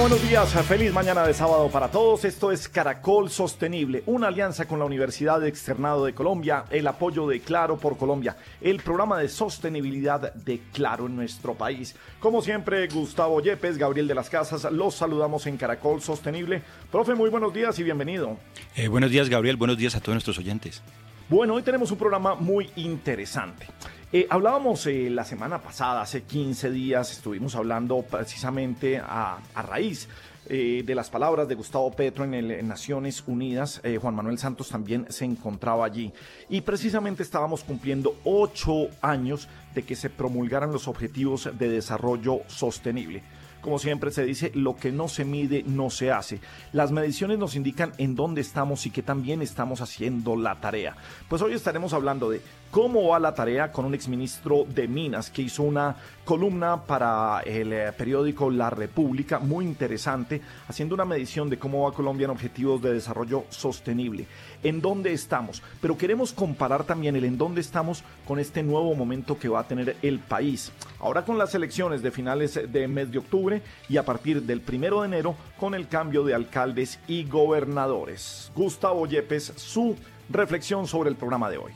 Buenos días. Feliz mañana de sábado para todos. Esto es Caracol Sostenible, una alianza con la Universidad Externado de Colombia, el apoyo de Claro por Colombia, el programa de sostenibilidad de Claro en nuestro país. Como siempre, Gustavo Yepes, Gabriel de las Casas, los saludamos en Caracol Sostenible. Profe, muy buenos días y bienvenido. Eh, buenos días, Gabriel. Buenos días a todos nuestros oyentes. Bueno, hoy tenemos un programa muy interesante. Eh, hablábamos eh, la semana pasada, hace 15 días, estuvimos hablando precisamente a, raíz eh, de las palabras de Gustavo Petro en, el, Naciones Unidas. Juan Manuel Santos también se encontraba allí. Y precisamente estábamos cumpliendo ocho años de que se promulgaran los Objetivos de Desarrollo Sostenible. Como siempre se dice, lo que no se mide no se hace. Las mediciones nos indican en dónde estamos y que también estamos haciendo la tarea. Pues hoy estaremos hablando de cómo va la tarea con un exministro de Minas que hizo una columna para el eh, periódico La República, muy interesante, haciendo una medición de cómo va Colombia en objetivos de desarrollo sostenible, en dónde estamos, pero queremos comparar también el en dónde estamos con este nuevo momento que va a tener el país. Ahora con las elecciones de finales de mes de octubre y a partir del primero de enero con el cambio de alcaldes y gobernadores. Gustavo Yepes, su reflexión sobre el programa de hoy.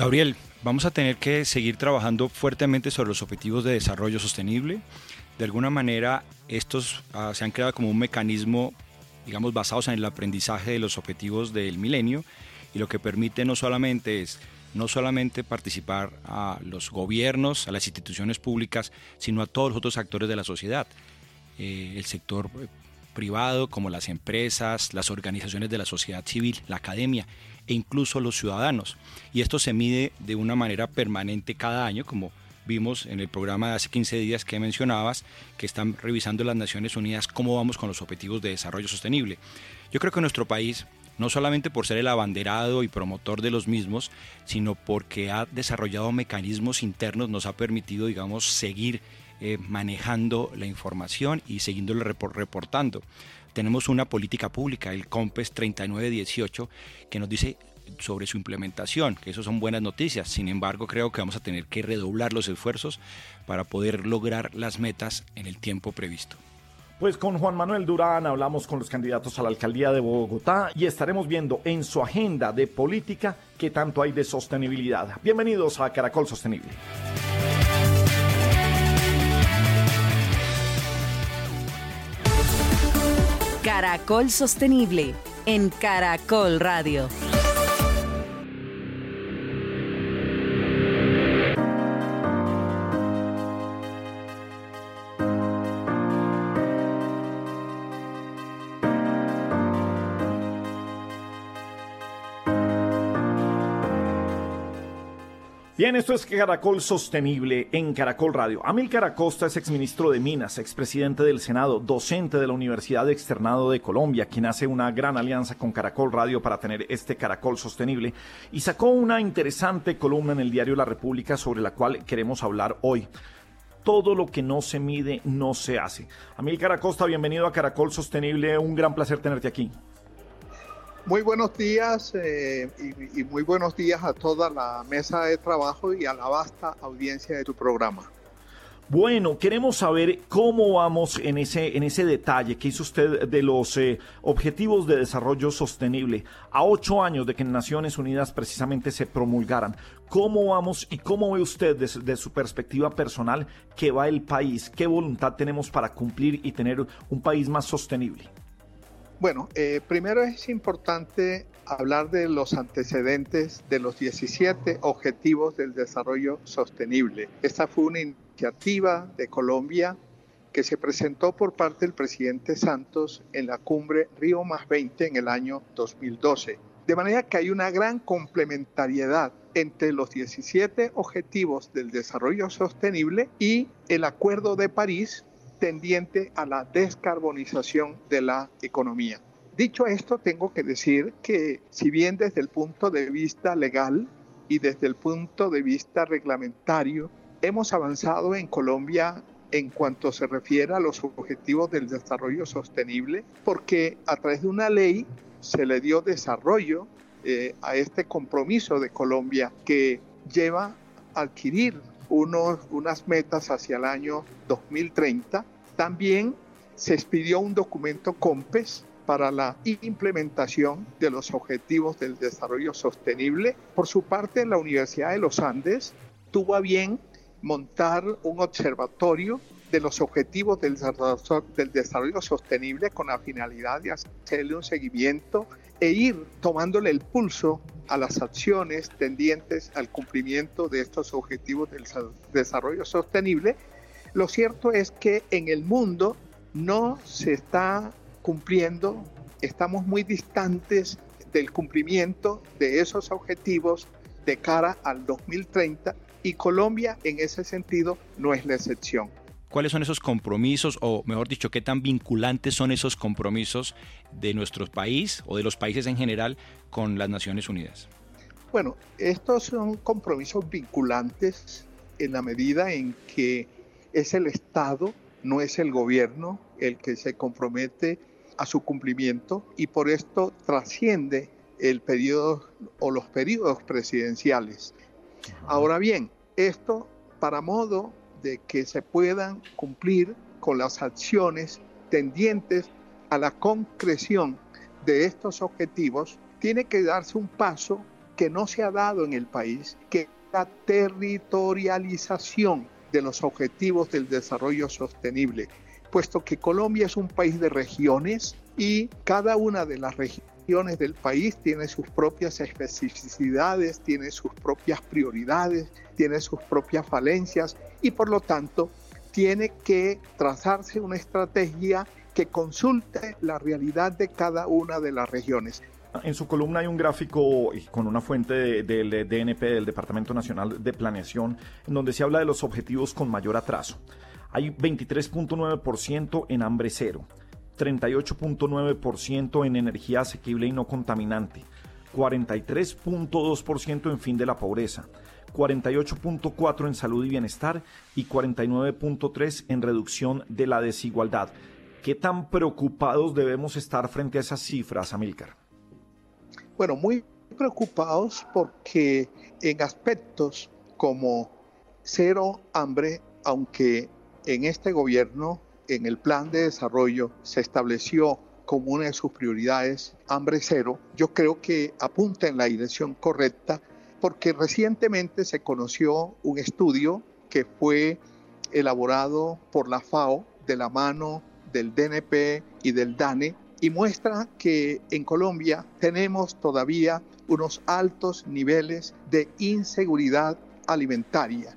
Gabriel, vamos a tener que seguir trabajando fuertemente sobre los objetivos de desarrollo sostenible. De alguna manera, estos ah, se han creado como un mecanismo, digamos, basados en el aprendizaje de los objetivos del milenio y lo que permite no solamente es no solamente participar a los gobiernos, a las instituciones públicas, sino a todos los otros actores de la sociedad. Eh, el sector eh, privado, como las empresas, las organizaciones de la sociedad civil, la academia e incluso los ciudadanos. Y esto se mide de una manera permanente cada año, como vimos en el programa de hace 15 días que mencionabas, que están revisando las Naciones Unidas cómo vamos con los objetivos de desarrollo sostenible. Yo creo que nuestro país, no solamente por ser el abanderado y promotor de los mismos, sino porque ha desarrollado mecanismos internos, nos ha permitido, digamos, seguir eh, manejando la información y siguiéndolo reportando tenemos una política pública, el COMPES 3918, que nos dice sobre su implementación, que eso son buenas noticias. Sin embargo, creo que vamos a tener que redoblar los esfuerzos para poder lograr las metas en el tiempo previsto. Pues con Juan Manuel Durán hablamos con los candidatos a la alcaldía de Bogotá y estaremos viendo en su agenda de política qué tanto hay de sostenibilidad. Bienvenidos a Caracol Sostenible. Caracol Sostenible en Caracol Radio. Bien, esto es Caracol Sostenible en Caracol Radio. Amílcar Acosta es exministro de Minas, expresidente del Senado, docente de la Universidad Externado de Colombia, quien hace una gran alianza con Caracol Radio para tener este Caracol Sostenible y sacó una interesante columna en el diario La República sobre la cual queremos hablar hoy todo lo que no se mide no se hace. Amílcar Acosta, bienvenido a Caracol Sostenible, un gran placer tenerte aquí. Muy buenos días eh, y, muy buenos días a toda la mesa de trabajo y a la vasta audiencia de tu programa. Bueno, queremos saber cómo vamos en ese, en ese detalle que hizo usted de los eh, objetivos de desarrollo sostenible a ocho años de que en Naciones Unidas precisamente se promulgaran. ¿Cómo vamos y cómo ve usted desde de su perspectiva personal que va el país? ¿Qué voluntad tenemos para cumplir y tener un país más sostenible? Bueno, eh, primero es importante hablar de los antecedentes de los 17 Objetivos del Desarrollo Sostenible. Esta fue una iniciativa de Colombia que se presentó por parte del presidente Santos en la cumbre Río más 20 en el año 2012. De manera que hay una gran complementariedad entre los 17 Objetivos del Desarrollo Sostenible y el Acuerdo de París tendiente a la descarbonización de la economía. Dicho esto, tengo que decir que si bien desde el punto de vista legal y desde el punto de vista reglamentario hemos avanzado en Colombia en cuanto se refiere a los objetivos del desarrollo sostenible, porque a través de una ley se le dio desarrollo eh, a este compromiso de Colombia que lleva a adquirir unos, unas metas hacia el año 2030. También se expidió un documento COMPES para la implementación de los objetivos del desarrollo sostenible. Por su parte, la Universidad de los Andes tuvo a bien montar un observatorio de los objetivos del desarrollo, sostenible con la finalidad de hacerle un seguimiento e ir tomándole el pulso a las acciones tendientes al cumplimiento de estos objetivos del desarrollo sostenible, lo cierto es que en el mundo no se está cumpliendo, estamos muy distantes del cumplimiento de esos objetivos de cara al 2030 y Colombia en ese sentido no es la excepción cuáles son esos compromisos, o mejor dicho, qué tan vinculantes son esos compromisos de nuestro país o de los países en general con las Naciones Unidas. Bueno, estos son compromisos vinculantes en la medida en que es el Estado, no es el gobierno el que se compromete a su cumplimiento y por esto trasciende el periodo o los periodos presidenciales. Ahora bien, esto para modo de que se puedan cumplir con las acciones tendientes a la concreción de estos objetivos, tiene que darse un paso que no se ha dado en el país, que es la territorialización de los objetivos del desarrollo sostenible, puesto que Colombia es un país de regiones y cada una de las regiones del país tiene sus propias especificidades, tiene sus propias prioridades, tiene sus propias falencias y por lo tanto tiene que trazarse una estrategia que consulte la realidad de cada una de las regiones. En su columna hay un gráfico con una fuente del DNP, del Departamento Nacional de Planeación, en donde se habla de los objetivos con mayor atraso. Hay 23.9% en hambre cero, 38.9% en energía asequible y no contaminante, 43.2% en fin de la pobreza, 48.4 en salud y bienestar y 49.3 en reducción de la desigualdad. ¿Qué tan preocupados debemos estar frente a esas cifras, Amílcar? Bueno, muy preocupados porque en aspectos como cero hambre, aunque en este gobierno, en el plan de desarrollo, se estableció como una de sus prioridades hambre cero, yo creo que apunta en la dirección correcta porque recientemente se conoció un estudio que fue elaborado por la FAO de la mano del DNP y del DANE y muestra que en Colombia tenemos todavía unos altos niveles de inseguridad alimentaria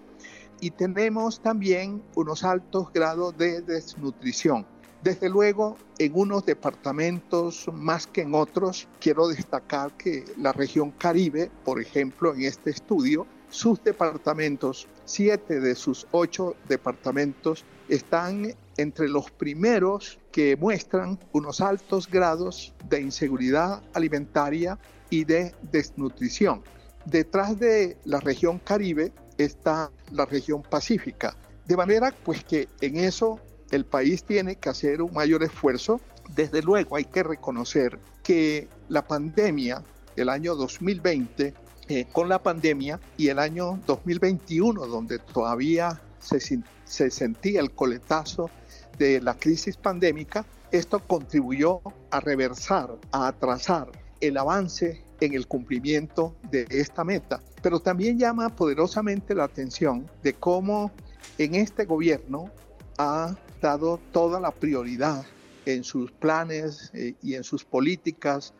y tenemos también unos altos grados de desnutrición. Desde luego, en unos departamentos más que en otros, quiero destacar que la región Caribe, por ejemplo, en este estudio, sus departamentos, siete de sus ocho departamentos, están entre los primeros que muestran unos altos grados de inseguridad alimentaria y de desnutrición. Detrás de la región Caribe está la región Pacífica. De manera pues que en eso el país tiene que hacer un mayor esfuerzo. Desde luego hay que reconocer que la pandemia, el año 2020, eh, con la pandemia y el año 2021, donde todavía se, se sentía el coletazo de la crisis pandémica, esto contribuyó a reversar, a atrasar el avance en el cumplimiento de esta meta. Pero también llama poderosamente la atención de cómo en este gobierno ha dado toda la prioridad en sus planes eh, y en sus políticas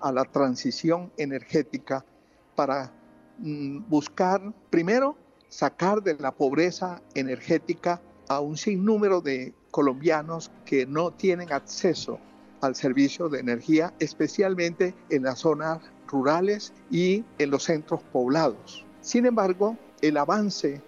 a la transición energética para mm, buscar, primero, sacar de la pobreza energética a un sinnúmero de colombianos que no tienen acceso al servicio de energía, especialmente en las zonas rurales y en los centros poblados. Sin embargo, el avance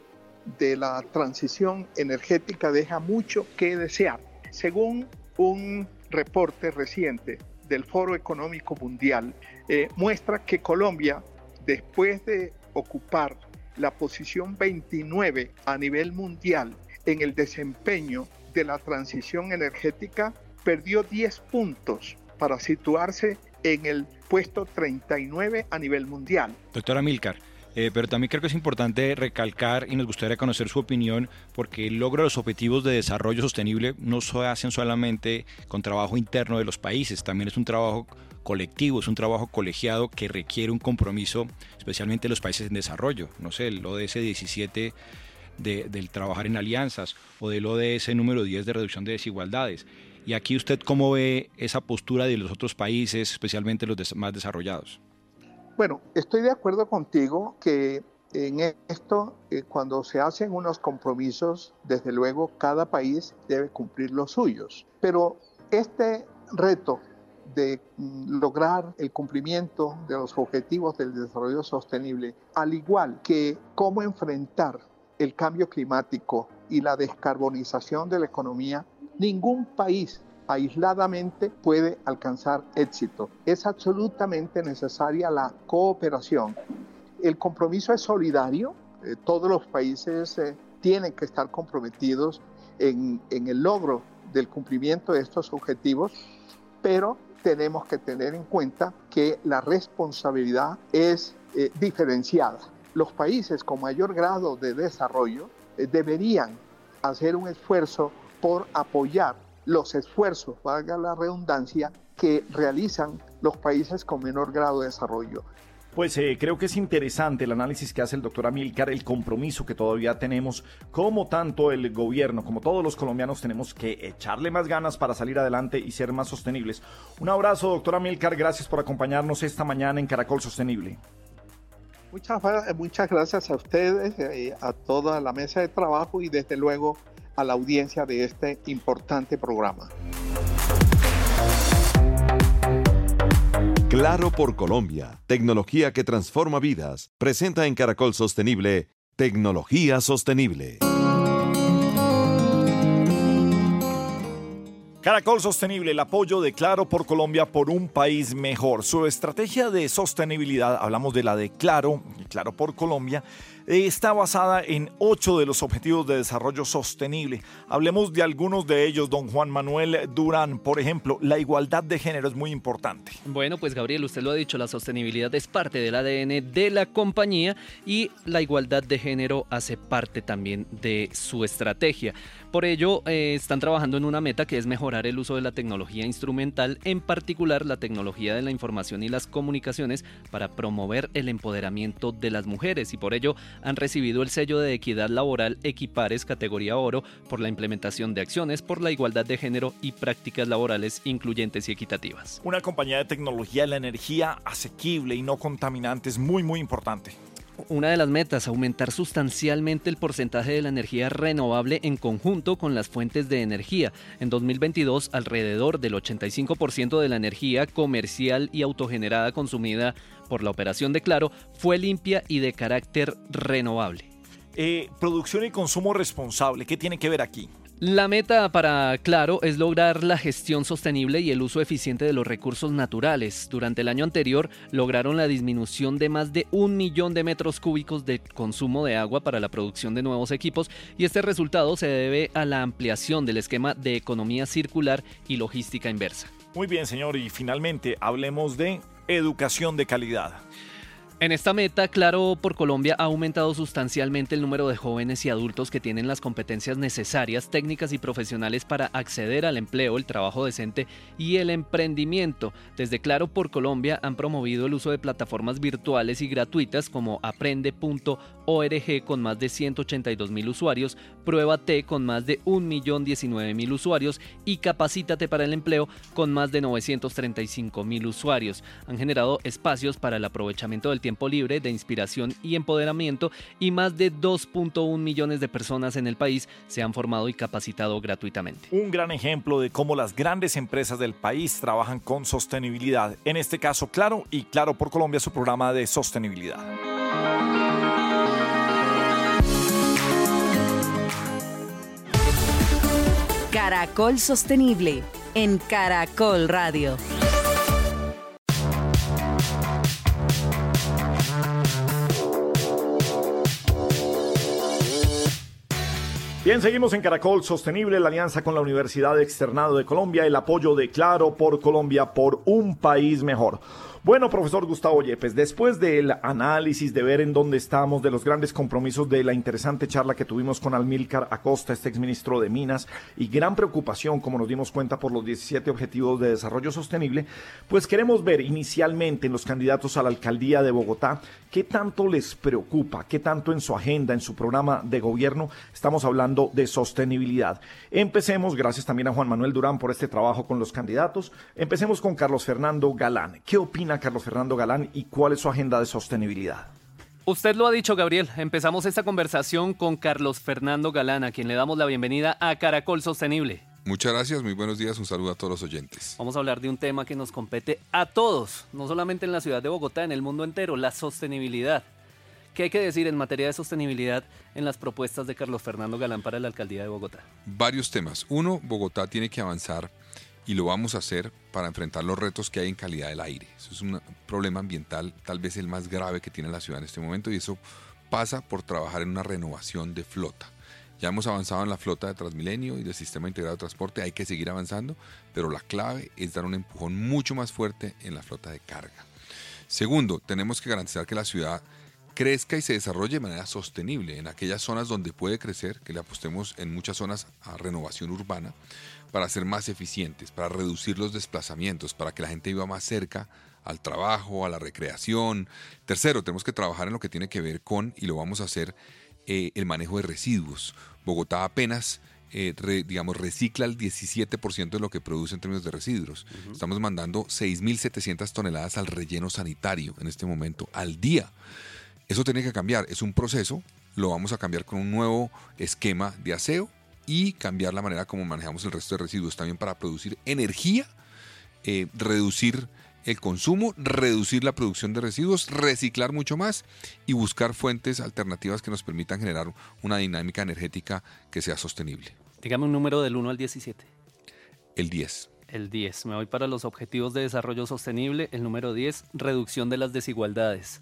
de la transición energética deja mucho que desear. Según un reporte reciente del Foro Económico Mundial eh, muestra que Colombia, después de ocupar la posición 29 a nivel mundial en el desempeño de la transición energética, perdió 10 puntos para situarse en el puesto 39 a nivel mundial. Doctora Milcar, eh, pero también creo que es importante recalcar y nos gustaría conocer su opinión porque el logro de los objetivos de desarrollo sostenible no se hacen solamente con trabajo interno de los países, también es un trabajo colectivo, es un trabajo colegiado que requiere un compromiso, especialmente en los países en desarrollo. No sé, el ODS 17 de, del trabajar en alianzas o del ODS número 10 de reducción de desigualdades. Y aquí usted cómo ve esa postura de los otros países, especialmente los más desarrollados. Bueno, estoy de acuerdo contigo que en esto, eh, cuando se hacen unos compromisos, desde luego cada país debe cumplir los suyos. Pero este reto de mm, lograr el cumplimiento de los objetivos del desarrollo sostenible, al igual que cómo enfrentar el cambio climático y la descarbonización de la economía, ningún país aisladamente puede alcanzar éxito. Es absolutamente necesaria la cooperación. El compromiso es solidario, eh, todos los países eh, tienen que estar comprometidos en, el logro del cumplimiento de estos objetivos, pero tenemos que tener en cuenta que la responsabilidad es eh, diferenciada. Los países con mayor grado de desarrollo deberían hacer un esfuerzo por apoyar los esfuerzos, valga la redundancia, que realizan los países con menor grado de desarrollo. Pues eh, creo que es interesante el análisis que hace el doctor Amilcar, el compromiso que todavía tenemos, como tanto el gobierno como todos los colombianos tenemos que echarle más ganas para salir adelante y ser más sostenibles. Un abrazo, doctor Amilcar, gracias por acompañarnos esta mañana en Caracol Sostenible. Muchas, muchas gracias a ustedes, eh, a toda la mesa de trabajo y desde luego a la audiencia de este importante programa. Claro por Colombia, tecnología que transforma vidas, presenta en Caracol Sostenible, Tecnología Sostenible. Caracol Sostenible, el apoyo de Claro por Colombia por un país mejor. Su estrategia de sostenibilidad, hablamos de la de Claro, Claro por Colombia, está basada en ocho de los objetivos de desarrollo sostenible. Hablemos de algunos de ellos, don Juan Manuel Durán. Por ejemplo, la igualdad de género es muy importante. Bueno, pues Gabriel, usted lo ha dicho, la sostenibilidad es parte del ADN de la compañía y la igualdad de género hace parte también de su estrategia. Por ello, eh, están trabajando en una meta que es mejorar el uso de la tecnología instrumental, en particular la tecnología de la información y las comunicaciones, para promover el empoderamiento de las mujeres y por ello han recibido el sello de equidad laboral Equipares categoría oro por la implementación de acciones por la igualdad de género y prácticas laborales incluyentes y equitativas. Una compañía de tecnología de la energía asequible y no contaminante es muy muy importante una de las metas, aumentar sustancialmente el porcentaje de la energía renovable en conjunto con las fuentes de energía. En 2022, alrededor del 85% de la energía comercial y autogenerada consumida por la operación de Claro fue limpia y de carácter renovable. Eh, producción y consumo responsable, ¿qué tiene que ver aquí? La meta para Claro es lograr la gestión sostenible y el uso eficiente de los recursos naturales. Durante el año anterior lograron la disminución de más de un millón de metros cúbicos de consumo de agua para la producción de nuevos equipos y este resultado se debe a la ampliación del esquema de economía circular y logística inversa. Muy bien, señor, y finalmente hablemos de educación de calidad. En esta meta, Claro por Colombia ha aumentado sustancialmente el número de jóvenes y adultos que tienen las competencias necesarias, técnicas y profesionales para acceder al empleo, el trabajo decente y el emprendimiento. Desde Claro por Colombia han promovido el uso de plataformas virtuales y gratuitas como aprende.org con más de 182 mil usuarios, Prueba T con más de 1.019.000 usuarios y Capacítate para el empleo con más de 935 mil usuarios. Han generado espacios para el aprovechamiento del tiempo libre, de inspiración y empoderamiento y más de 2.1 millones de personas en el país se han formado y capacitado gratuitamente. Un gran ejemplo de cómo las grandes empresas del país trabajan con sostenibilidad. En este caso, Claro y Claro por Colombia, su programa de sostenibilidad. Caracol Sostenible en Caracol Radio. Bien, seguimos en Caracol Sostenible, la alianza con la Universidad Externado de Colombia, el apoyo de Claro por Colombia por un país mejor. Bueno, profesor Gustavo Yepes, después del análisis, de ver en dónde estamos, de los grandes compromisos, de la interesante charla que tuvimos con Almilcar Acosta, este exministro de Minas, y gran preocupación, como nos dimos cuenta, por los 17 Objetivos de Desarrollo Sostenible, pues queremos ver inicialmente en los candidatos a la alcaldía de Bogotá qué tanto les preocupa, qué tanto en su agenda, en su programa de gobierno estamos hablando de sostenibilidad. Empecemos, gracias también a Juan Manuel Durán por este trabajo con los candidatos, empecemos con Carlos Fernando Galán. ¿Qué opina? Carlos Fernando Galán y cuál es su agenda de sostenibilidad? Usted lo ha dicho, Gabriel. Empezamos esta conversación con Carlos Fernando Galán, a quien le damos la bienvenida a Caracol Sostenible. Muchas gracias, muy buenos días, un saludo a todos los oyentes. Vamos a hablar de un tema que nos compete a todos, no solamente en la ciudad de Bogotá, en el mundo entero, la sostenibilidad. ¿Qué hay que decir en materia de sostenibilidad en las propuestas de Carlos Fernando Galán para la alcaldía de Bogotá? Varios temas. Uno, Bogotá tiene que avanzar y lo vamos a hacer para enfrentar los retos que hay en calidad del aire. Eso es un problema ambiental tal vez el más grave que tiene la ciudad en este momento y eso pasa por trabajar en una renovación de flota. Ya hemos avanzado en la flota de Transmilenio y del sistema integrado de transporte, hay que seguir avanzando, pero la clave es dar un empujón mucho más fuerte en la flota de carga. Segundo, tenemos que garantizar que la ciudad crezca y se desarrolle de manera sostenible en aquellas zonas donde puede crecer, que le apostemos en muchas zonas a renovación urbana, para ser más eficientes, para reducir los desplazamientos, para que la gente viva más cerca al trabajo, a la recreación. Tercero, tenemos que trabajar en lo que tiene que ver con, y lo vamos a hacer, eh, el manejo de residuos. Bogotá apenas, eh, digamos, recicla el 17% de lo que produce en términos de residuos. Estamos mandando 6.700 toneladas al relleno sanitario en este momento, al día. Eso tiene que cambiar, es un proceso, lo vamos a cambiar con un nuevo esquema de aseo y cambiar la manera como manejamos el resto de residuos también para producir energía, eh, reducir el consumo, reducir la producción de residuos, reciclar mucho más y buscar fuentes alternativas que nos permitan generar una dinámica energética que sea sostenible. Dígame un número del 1 al 17. El 10. El 10. Me voy para los objetivos de desarrollo sostenible. El número 10, reducción de las desigualdades.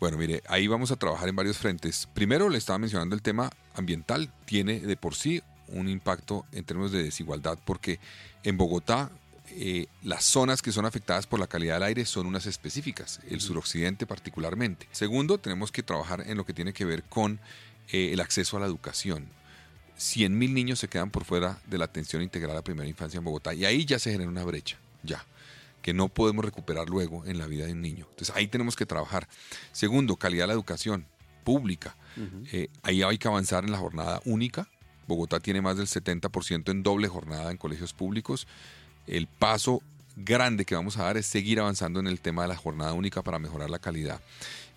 Bueno, mire, ahí vamos a trabajar en varios frentes. Primero le estaba mencionando el tema ambiental. Tiene de por sí un impacto en términos de desigualdad porque en Bogotá eh, las zonas que son afectadas por la calidad del aire son unas específicas, el suroccidente particularmente. Segundo, tenemos que trabajar en lo que tiene que ver con eh, el acceso a la educación. 100.000 niños se quedan por fuera de la atención integral a primera infancia en Bogotá y ahí ya se genera una brecha, ya, que no podemos recuperar luego en la vida de un niño. Entonces ahí tenemos que trabajar. Segundo, calidad de la educación pública. Eh, ahí hay que avanzar en la jornada única, Bogotá tiene más del 70% en doble jornada en colegios públicos. El paso grande que vamos a dar es seguir avanzando en el tema de la jornada única para mejorar la calidad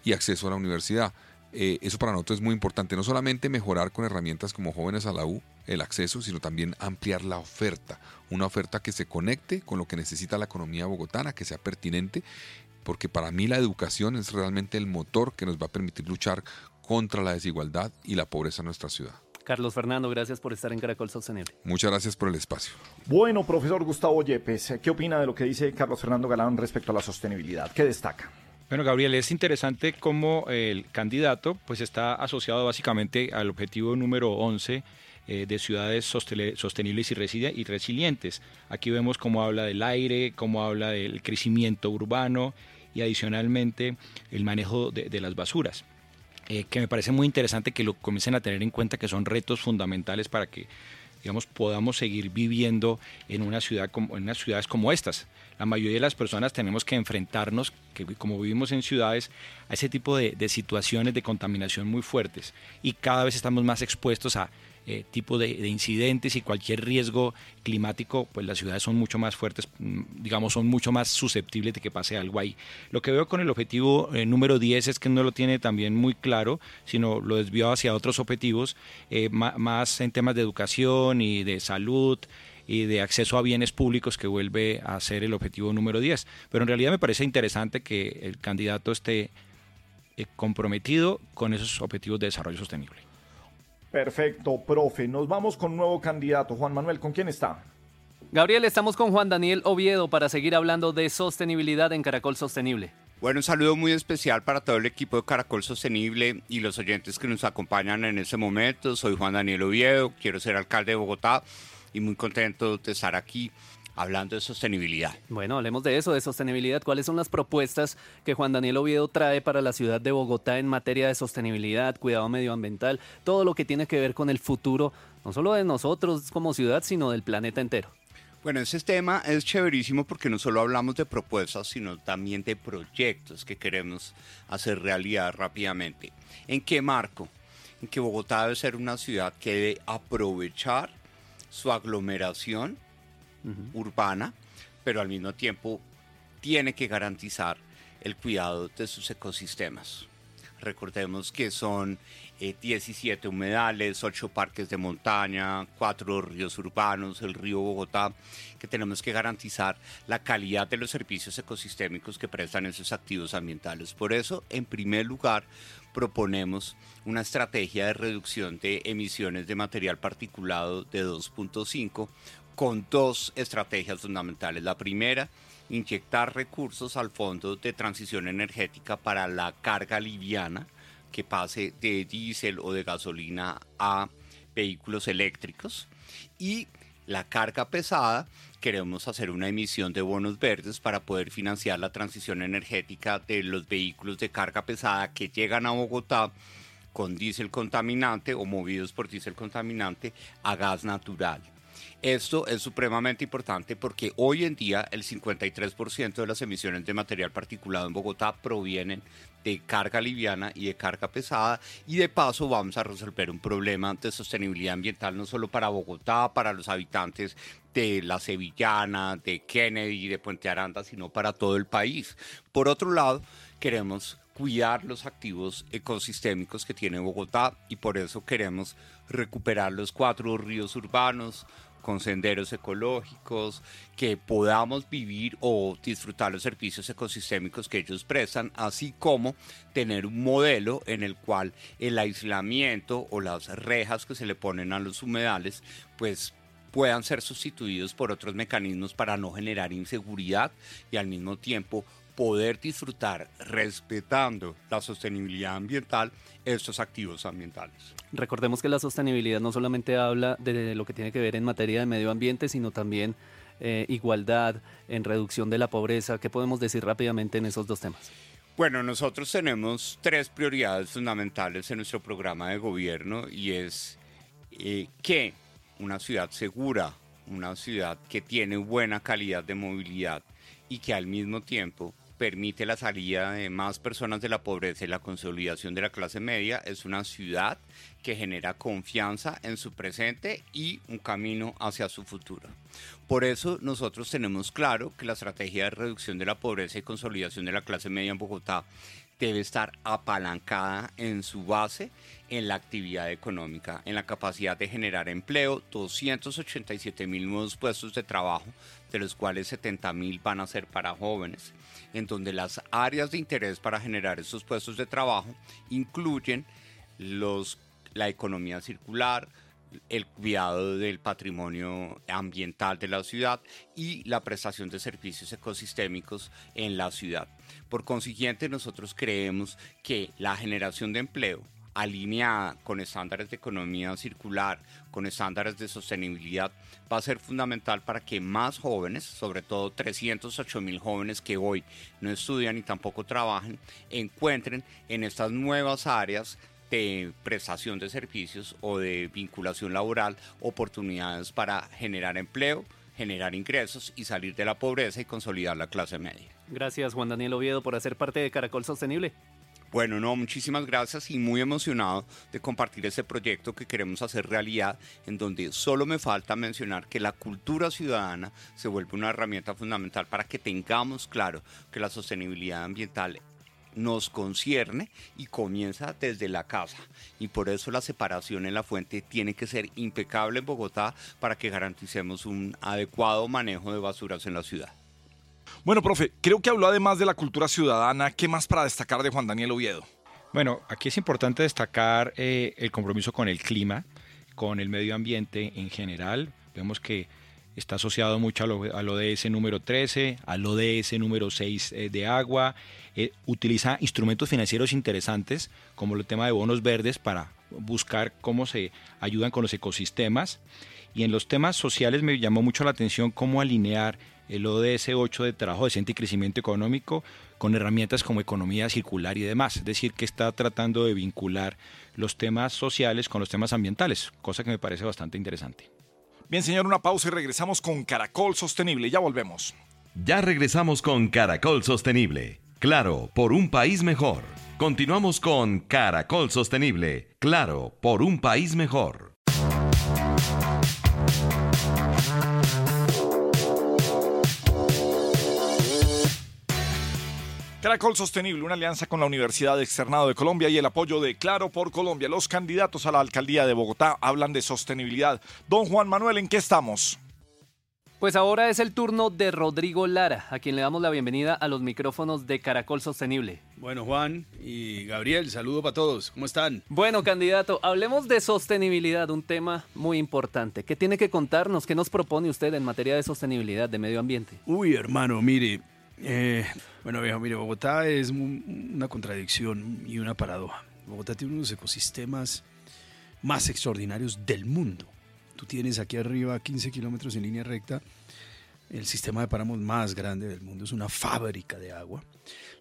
y acceso a la universidad. Eh, eso para nosotros es muy importante, no solamente mejorar con herramientas como jóvenes a la U el acceso, sino también ampliar la oferta, una oferta que se conecte con lo que necesita la economía bogotana, que sea pertinente, porque para mí la educación es realmente el motor que nos va a permitir luchar contra la desigualdad y la pobreza en nuestra ciudad. Carlos Fernando, gracias por estar en Caracol Sostenible. Muchas gracias por el espacio. Bueno, profesor Gustavo Yepes, ¿qué opina de lo que dice Carlos Fernando Galán respecto a la sostenibilidad? ¿Qué destaca? Bueno, Gabriel, es interesante cómo el candidato pues está asociado básicamente al objetivo número 11 eh, de ciudades sostenibles y, y resilientes. Aquí vemos cómo habla del aire, cómo habla del crecimiento urbano y adicionalmente el manejo de las basuras. Eh, que me parece muy interesante que lo comiencen a tener en cuenta que son retos fundamentales para que digamos, podamos seguir viviendo en, una ciudad como, en unas ciudades como estas. La mayoría de las personas tenemos que enfrentarnos, que como vivimos en ciudades, a ese tipo de, de situaciones de contaminación muy fuertes y cada vez estamos más expuestos a eh, tipo de, incidentes y cualquier riesgo climático, pues las ciudades son mucho más fuertes, mm, digamos, son mucho más susceptibles de que pase algo ahí. Lo que veo con el objetivo eh, número 10 es que no lo tiene también muy claro, sino lo desvió hacia otros objetivos, eh, más en temas de educación y de salud y de acceso a bienes públicos que vuelve a ser el objetivo número 10. Pero en realidad me parece interesante que el candidato esté comprometido con esos objetivos de desarrollo sostenible. Perfecto, profe. Nos vamos con un nuevo candidato. Juan Manuel, ¿con quién está? Gabriel, estamos con Juan Daniel Oviedo para seguir hablando de sostenibilidad en Caracol Sostenible. Bueno, un saludo muy especial para todo el equipo de Caracol Sostenible y los oyentes que nos acompañan en este momento. Soy Juan Daniel Oviedo, quiero ser alcalde de Bogotá y muy contento de estar aquí hablando de sostenibilidad. Bueno, hablemos de eso, de sostenibilidad. ¿Cuáles son las propuestas que Juan Daniel Oviedo trae para la ciudad de Bogotá en materia de sostenibilidad, cuidado medioambiental, todo lo que tiene que ver con el futuro, no solo de nosotros como ciudad, sino del planeta entero? Bueno, ese tema es chéverísimo porque no solo hablamos de propuestas, sino también de proyectos que queremos hacer realidad rápidamente. ¿En qué marco? En que Bogotá debe ser una ciudad que debe aprovechar su aglomeración urbana, pero al mismo tiempo tiene que garantizar el cuidado de sus ecosistemas. Recordemos que son 17 eh, humedales, 8 parques de montaña, 4 ríos urbanos, el río Bogotá, que tenemos que garantizar la calidad de los servicios ecosistémicos que prestan esos activos ambientales. Por eso, en primer lugar, proponemos una estrategia de reducción de emisiones de material particulado de 2.5 con dos estrategias fundamentales. La primera, inyectar recursos al Fondo de Transición Energética para la carga liviana que pase de diésel o de gasolina a vehículos eléctricos. Y la carga pesada, queremos hacer una emisión de bonos verdes para poder financiar la transición energética de los vehículos de carga pesada que llegan a Bogotá con diésel contaminante o movidos por diésel contaminante a gas natural. Esto es supremamente importante porque hoy en día el 53% de las emisiones de material particulado en Bogotá provienen de carga liviana y de carga pesada y de paso vamos a resolver un problema de sostenibilidad ambiental no solo para Bogotá, para los habitantes de La Sevillana, de Kennedy, de Puente Aranda, sino para todo el país. Por otro lado, queremos cuidar los activos ecosistémicos que tiene Bogotá y por eso queremos recuperar los cuatro ríos urbanos, con senderos ecológicos, que podamos vivir o disfrutar los servicios ecosistémicos que ellos prestan, así como tener un modelo en el cual el aislamiento o las rejas que se le ponen a los humedales, pues puedan ser sustituidos por otros mecanismos para no generar inseguridad y al mismo tiempo poder disfrutar respetando la sostenibilidad ambiental estos activos ambientales. Recordemos que la sostenibilidad no solamente habla de lo que tiene que ver en materia de medio ambiente, sino también eh, igualdad, en reducción de la pobreza. ¿Qué podemos decir rápidamente en esos dos temas? Bueno, nosotros tenemos tres prioridades fundamentales en nuestro programa de gobierno y es eh, que una ciudad segura, una ciudad que tiene buena calidad de movilidad y que al mismo tiempo permite la salida de más personas de la pobreza y la consolidación de la clase media, es una ciudad que genera confianza en su presente y un camino hacia su futuro. Por eso nosotros tenemos claro que la estrategia de reducción de la pobreza y consolidación de la clase media en Bogotá debe estar apalancada en su base en la actividad económica, en la capacidad de generar empleo, 287 mil nuevos puestos de trabajo, de los cuales 70 mil van a ser para jóvenes, en donde las áreas de interés para generar estos puestos de trabajo incluyen los, la economía circular, el cuidado del patrimonio ambiental de la ciudad y la prestación de servicios ecosistémicos en la ciudad. Por consiguiente, nosotros creemos que la generación de empleo alineada con estándares de economía circular, con estándares de sostenibilidad, va a ser fundamental para que más jóvenes, sobre todo 308 mil jóvenes que hoy no estudian y tampoco trabajan, encuentren en estas nuevas áreas de prestación de servicios o de vinculación laboral oportunidades para generar empleo, generar ingresos y salir de la pobreza y consolidar la clase media. Gracias Juan Daniel Oviedo por hacer parte de Caracol Sostenible. Bueno, no, muchísimas gracias y muy emocionado de compartir este proyecto que queremos hacer realidad, en donde solo me falta mencionar que la cultura ciudadana se vuelve una herramienta fundamental para que tengamos claro que la sostenibilidad ambiental nos concierne y comienza desde la casa. Y por eso la separación en la fuente tiene que ser impecable en Bogotá para que garanticemos un adecuado manejo de basuras en la ciudad. Bueno, profe, creo que habló además de la cultura ciudadana. ¿Qué más para destacar de Juan Daniel Oviedo? Bueno, aquí es importante destacar eh, el compromiso con el clima, con el medio ambiente en general. Vemos que está asociado mucho al ODS número 13, al ODS número 6 eh, de agua, eh, utiliza instrumentos financieros interesantes como el tema de bonos verdes para buscar cómo se ayudan con los ecosistemas. Y en los temas sociales me llamó mucho la atención cómo alinear el ODS 8 de trabajo decente y crecimiento económico con herramientas como economía circular y demás. Es decir, que está tratando de vincular los temas sociales con los temas ambientales, cosa que me parece bastante interesante. Bien, señor, una pausa y regresamos con Caracol Sostenible. Ya volvemos. Ya regresamos con Caracol Sostenible. Claro, por un país mejor. Continuamos con Caracol Sostenible. Claro, por un país mejor. Caracol Sostenible, una alianza con la Universidad Externado de Colombia y el apoyo de Claro por Colombia. Los candidatos a la alcaldía de Bogotá hablan de sostenibilidad. Don Juan Manuel, ¿en qué estamos? Pues ahora es el turno de Rodrigo Lara, a quien le damos la bienvenida a los micrófonos de Caracol Sostenible. Bueno, Juan y Gabriel, saludo para todos. ¿Cómo están? Bueno, candidato, hablemos de sostenibilidad, un tema muy importante. ¿Qué tiene que contarnos? ¿Qué nos propone usted en materia de sostenibilidad, de medio ambiente? Uy, hermano, mire, eh, bueno, viejo, mire, Bogotá es una contradicción y una paradoja. Bogotá tiene unos ecosistemas más extraordinarios del mundo. Tú tienes aquí arriba 15 kilómetros en línea recta el sistema de páramos más grande del mundo. Es una fábrica de agua.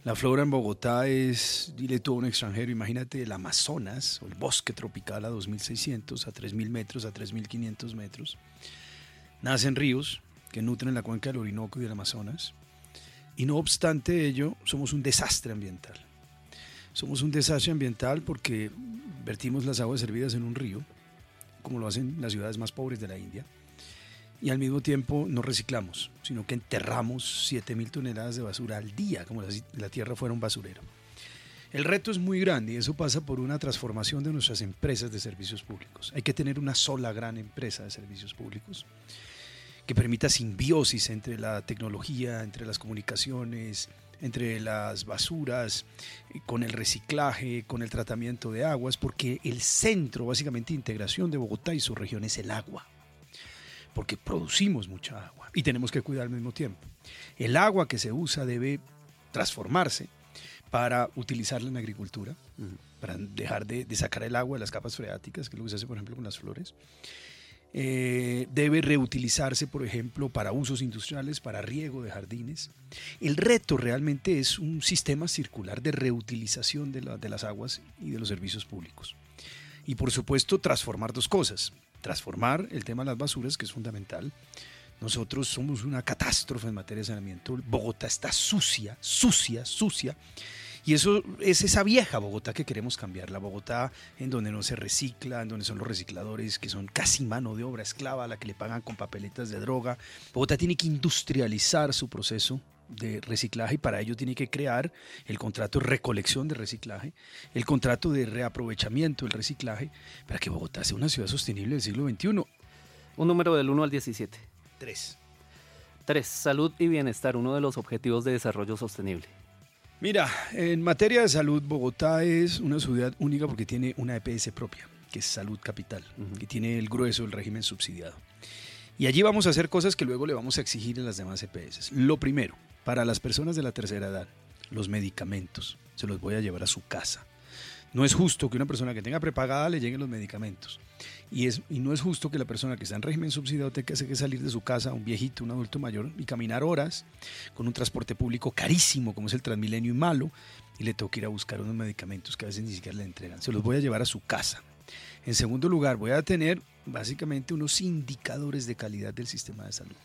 La flora en Bogotá es, dile tú a un extranjero, imagínate el Amazonas o el bosque tropical a 2.600, a 3.000 metros, a 3.500 metros. Nacen ríos que nutren la cuenca del Orinoco y del Amazonas y no obstante ello, somos un desastre ambiental. Somos un desastre ambiental porque vertimos las aguas servidas en un río, como lo hacen las ciudades más pobres de la India, y al mismo tiempo no reciclamos, sino que enterramos 7.000 toneladas de basura al día, como si la tierra fuera un basurero. El reto es muy grande y eso pasa por una transformación de nuestras empresas de servicios públicos. Hay que tener una sola gran empresa de servicios públicos que permita simbiosis entre la tecnología, entre las comunicaciones, entre las basuras, eh, con el reciclaje, con el tratamiento de aguas, porque el centro, básicamente, de integración de Bogotá y su región es el agua, porque producimos mucha agua y tenemos que cuidar al mismo tiempo. El agua que se usa debe transformarse para utilizarla en agricultura, para dejar de, de, sacar el agua de las capas freáticas, que es lo que se hace, por ejemplo, con las flores eh, debe reutilizarse, por ejemplo, para usos industriales, para riego de jardines. El reto realmente es un sistema circular de reutilización de, de las aguas y de los servicios públicos. Y por supuesto, transformar dos cosas. Transformar el tema de las basuras, que es fundamental. Nosotros somos una catástrofe en materia de saneamiento. Bogotá está sucia, sucia, sucia. Y eso es esa vieja Bogotá que queremos cambiar, la Bogotá en donde no se recicla, en donde son los recicladores que son casi mano de obra esclava a la que le pagan con papeletas de droga. Bogotá tiene que industrializar su proceso de reciclaje y para ello tiene que crear el contrato de recolección de reciclaje, el contrato de reaprovechamiento del reciclaje, para que Bogotá sea una ciudad sostenible del siglo XXI. Un número del 1 al 17. Tres. Tres. Salud y bienestar, uno de los objetivos de desarrollo sostenible. Mira, en materia de salud, Bogotá es una ciudad única porque tiene una EPS propia, que es Salud Capital, que tiene el grueso del régimen subsidiado. Y allí vamos a hacer cosas que luego le vamos a exigir en las demás EPS. Lo primero, para las personas de la tercera edad, los medicamentos se los voy a llevar a su casa. No es justo que una persona que tenga prepagada le lleguen los medicamentos. Y, es, y no es justo que la persona que está en régimen subsidiado tenga que salir de su casa, un viejito, un adulto mayor, y caminar horas con un transporte público carísimo como es el Transmilenio y malo, y le toque ir a buscar unos medicamentos que a veces ni siquiera le entregan. Se los voy a llevar a su casa. En segundo lugar, voy a tener básicamente unos indicadores de calidad del sistema de salud.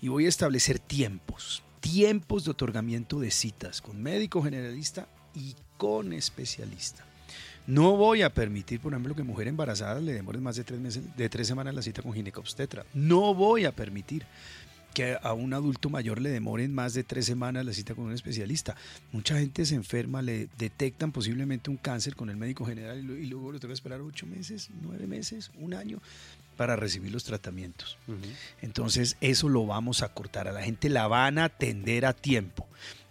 Y voy a establecer tiempos, tiempos de otorgamiento de citas con médico generalista y con especialista. No voy a permitir, por ejemplo, que mujer embarazada le demore más de tres, meses, de tres semanas la cita con ginecobstetra. No voy a permitir que a un adulto mayor le demoren más de tres semanas la cita con un especialista. Mucha gente se enferma, le detectan posiblemente un cáncer con el médico general y luego le toca esperar ocho meses, nueve meses, un año para recibir los tratamientos. Entonces eso lo vamos a cortar. A la gente la van a atender a tiempo.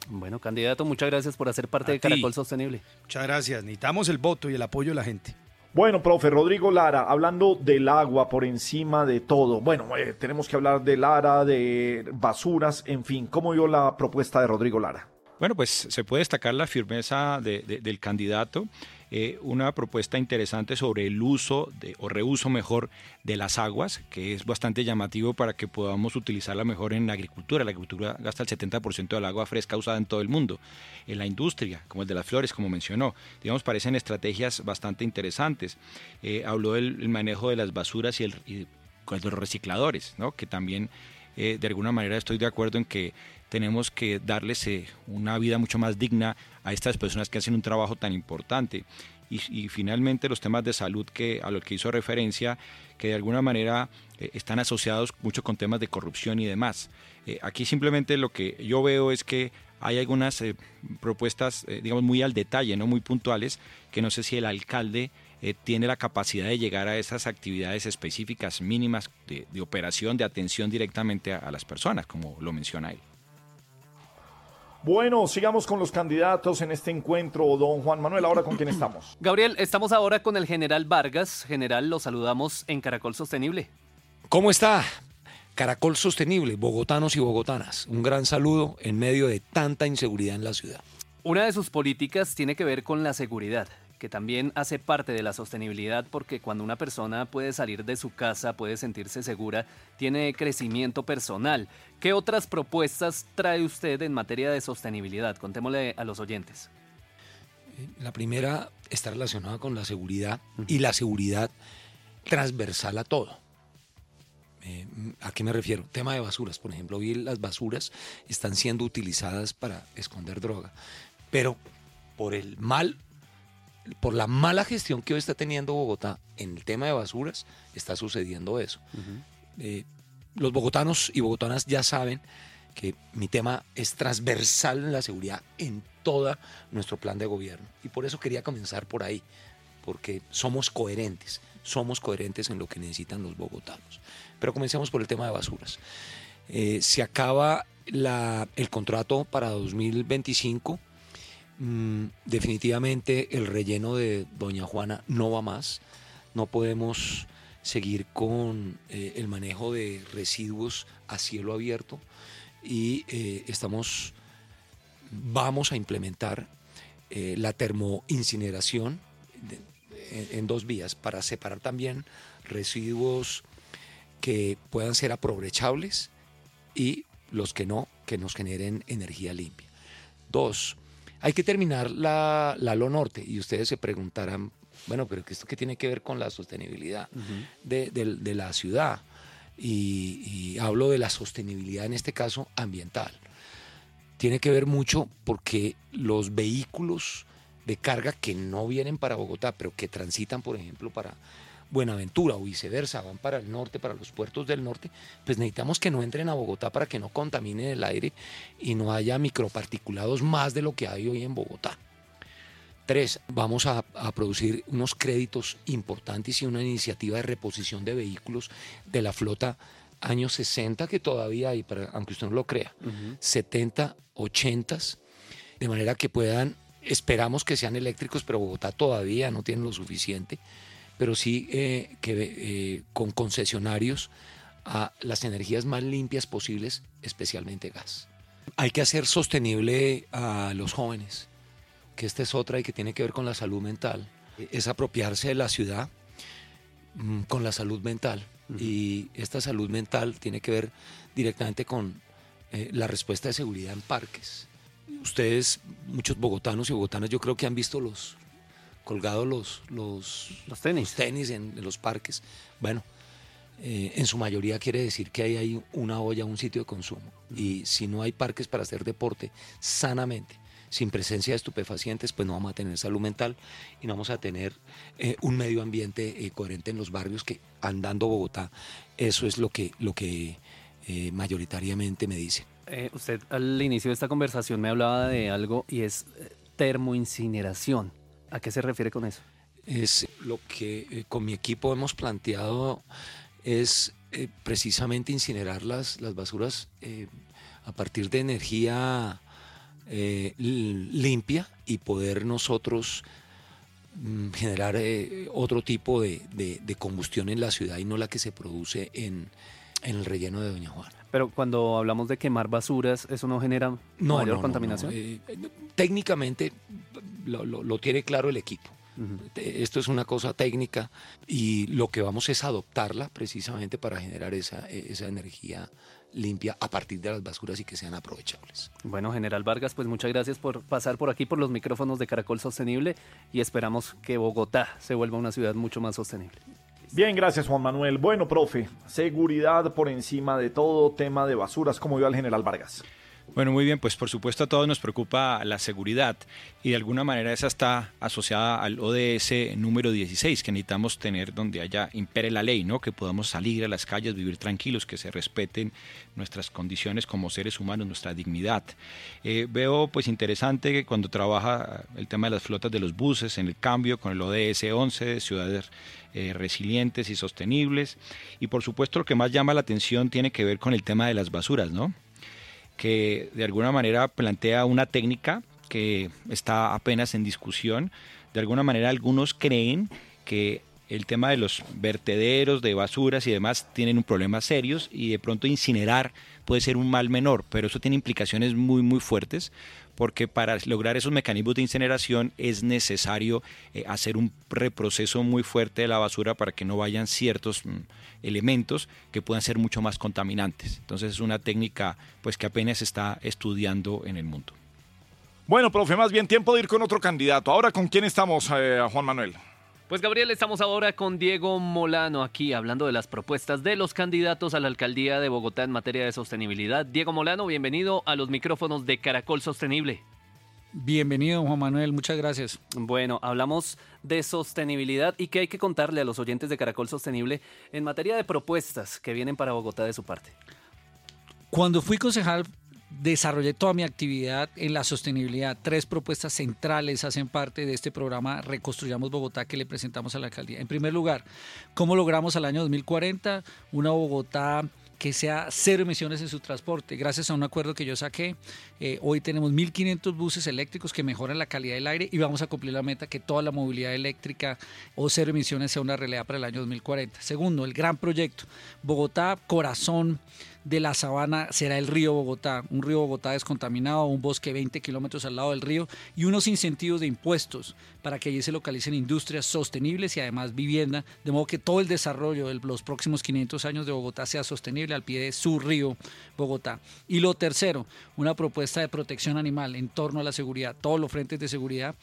Bueno, candidato, muchas gracias por hacer parte de Caracol Sostenible. Muchas gracias. Necesitamos el voto y el apoyo de la gente. Bueno, profe, Rodrigo Lara, hablando del agua por encima de todo. Bueno, eh, tenemos que hablar de Lara, de basuras, en fin. ¿Cómo vio la propuesta de Rodrigo Lara? Bueno, pues se puede destacar la firmeza del candidato, eh, una propuesta interesante sobre el uso de, o reuso mejor de las aguas, que es bastante llamativo para que podamos utilizarla mejor en la agricultura. La agricultura gasta el 70% del agua fresca usada en todo el mundo. En la industria, como el de las flores, como mencionó, digamos, parecen estrategias bastante interesantes. Eh, habló del manejo de las basuras y, el, y pues, los recicladores, ¿no? que también eh, de alguna manera estoy de acuerdo en que tenemos que darles una vida mucho más digna a estas personas que hacen un trabajo tan importante. Y, finalmente los temas de salud que a lo que hizo referencia, que de alguna manera eh, están asociados mucho con temas de corrupción y demás. Eh, aquí simplemente lo que yo veo es que hay algunas propuestas, digamos, muy al detalle, no muy puntuales, que no sé si el alcalde tiene la capacidad de llegar a esas actividades específicas mínimas de, operación, de atención directamente a las personas, como lo menciona él. Bueno, sigamos con los candidatos en este encuentro, don Juan Manuel. Ahora con quién estamos. Gabriel, estamos ahora con el general Vargas. General, lo saludamos en Caracol Sostenible. ¿Cómo está? Caracol Sostenible, bogotanos y bogotanas. Un gran saludo en medio de tanta inseguridad en la ciudad. Una de sus políticas tiene que ver con la seguridad que también hace parte de la sostenibilidad porque cuando una persona puede salir de su casa, puede sentirse segura, tiene crecimiento personal. ¿Qué otras propuestas trae usted en materia de sostenibilidad? Contémosle a los oyentes. La primera está relacionada con la seguridad y la seguridad transversal a todo. Eh, ¿A qué me refiero? Tema de basuras, por ejemplo, hoy las basuras están siendo utilizadas para esconder droga, pero por el mal por la mala gestión que hoy está teniendo Bogotá en el tema de basuras, está sucediendo eso. Eh, los bogotanos y bogotanas ya saben que mi tema es transversal en la seguridad en todo nuestro plan de gobierno. Y por eso quería comenzar por ahí, porque somos coherentes, somos coherentes en lo que necesitan los bogotanos. Pero comencemos por el tema de basuras. Eh, se acaba el contrato para 2025 Mm, definitivamente el relleno de Doña Juana no va más. No podemos seguir con eh, el manejo de residuos a cielo abierto y eh, estamos, vamos a implementar eh, la termoincineración en, dos vías para separar también residuos que puedan ser aprovechables y los que no, que nos generen energía limpia. Dos, hay que terminar la, la Lo Norte y ustedes se preguntarán, bueno, pero ¿esto qué tiene que ver con la sostenibilidad de, la ciudad? Y, hablo de la sostenibilidad en este caso ambiental. Tiene que ver mucho porque los vehículos de carga que no vienen para Bogotá, pero que transitan, por ejemplo, para Buenaventura o viceversa, van para el norte, para los puertos del norte, pues necesitamos que no entren a Bogotá para que no contaminen el aire y no haya microparticulados más de lo que hay hoy en Bogotá. Tres, vamos a, producir unos créditos importantes y una iniciativa de reposición de vehículos de la flota años 60 que todavía hay, para, aunque usted no lo crea, 70, 80, de manera que puedan, esperamos que sean eléctricos, pero Bogotá todavía no tiene lo suficiente pero sí eh, que eh, con concesionarios a las energías más limpias posibles, especialmente gas. Hay que hacer sostenible a los jóvenes, que esta es otra y que tiene que ver con la salud mental. Es apropiarse de la ciudad mm, con la salud mental. Y esta salud mental tiene que ver directamente con eh, la respuesta de seguridad en parques. Ustedes, muchos bogotanos y bogotanas, yo creo que han visto los, colgados los, los, los tenis, tenis en, los parques. Bueno, eh, en su mayoría quiere decir que hay ahí una olla, un sitio de consumo. Y si no hay parques para hacer deporte sanamente, sin presencia de estupefacientes, pues no vamos a tener salud mental y no vamos a tener eh, un medio ambiente eh, coherente en los barrios que andando Bogotá, eso es lo que, lo que mayoritariamente me dice. usted al inicio de esta conversación me hablaba de algo y es termoincineración. ¿A qué se refiere con eso? Es lo que eh, con mi equipo hemos planteado es eh, precisamente incinerar las, las basuras eh, a partir de energía limpia y poder nosotros mm, generar otro tipo de, combustión en la ciudad y no la que se produce en, el relleno de Doña Juana. Pero cuando hablamos de quemar basuras, ¿eso no genera mayor contaminación? Eh, técnicamente lo, tiene claro el equipo. Esto es una cosa técnica y lo que vamos es adoptarla precisamente para generar esa, esa energía limpia a partir de las basuras y que sean aprovechables. Bueno, General Vargas, pues muchas gracias por pasar por aquí por los micrófonos de Caracol Sostenible y esperamos que Bogotá se vuelva una ciudad mucho más sostenible. Bien, gracias Juan Manuel. Bueno, profe, seguridad por encima de todo, tema de basuras, como vio al general Vargas. Bueno, muy bien, pues por supuesto a todos nos preocupa la seguridad y de alguna manera esa está asociada al ODS número 16 que necesitamos tener donde haya impere la ley, ¿no? Que podamos salir a las calles, vivir tranquilos, que se respeten nuestras condiciones como seres humanos, nuestra dignidad. Eh, veo pues interesante que cuando trabaja el tema de las flotas de los buses en el cambio con el ODS 11, ciudades eh, resilientes y sostenibles y por supuesto lo que más llama la atención tiene que ver con el tema de las basuras, ¿no? Que de alguna manera plantea una técnica que está apenas en discusión. De alguna manera algunos creen que el tema de los vertederos, de basuras y demás tienen un problema serios y de pronto incinerar puede ser un mal menor, pero eso tiene implicaciones muy muy fuertes porque para lograr esos mecanismos de incineración es necesario eh, hacer un reproceso muy fuerte de la basura para que no vayan ciertos mm, elementos que puedan ser mucho más contaminantes. Entonces es una técnica pues que apenas está estudiando en el mundo. Bueno, profe, más bien tiempo de ir con otro candidato. Ahora, ¿con quién estamos, eh, Juan Manuel? Pues Gabriel, estamos ahora con Diego Molano aquí hablando de las propuestas de los candidatos a la alcaldía de Bogotá en materia de sostenibilidad. Diego Molano, bienvenido a los micrófonos de Caracol Sostenible. Bienvenido, Juan Manuel, muchas gracias. Bueno, hablamos de sostenibilidad y qué hay que contarle a los oyentes de Caracol Sostenible en materia de propuestas que vienen para Bogotá de su parte. Cuando fui concejal desarrollé toda mi actividad en la sostenibilidad. Tres propuestas centrales hacen parte de este programa Reconstruyamos Bogotá que le presentamos a la alcaldía. En primer lugar, ¿cómo logramos al año 2040 una Bogotá que sea cero emisiones en su transporte. Gracias a un acuerdo que yo saqué, eh, hoy tenemos 1.500 buses eléctricos que mejoran la calidad del aire y vamos a cumplir la meta que toda la movilidad eléctrica o cero emisiones sea una realidad para el año 2040. Segundo, el gran proyecto, Bogotá, corazón de la sabana será el río Bogotá, un río Bogotá descontaminado, un bosque 20 kilómetros al lado del río y unos incentivos de impuestos para que allí se localicen industrias sostenibles y además vivienda, de modo que todo el desarrollo de los próximos 500 años de Bogotá sea sostenible al pie de su río Bogotá. Y lo tercero, una propuesta de protección animal en torno a la seguridad, todos los frentes de seguridad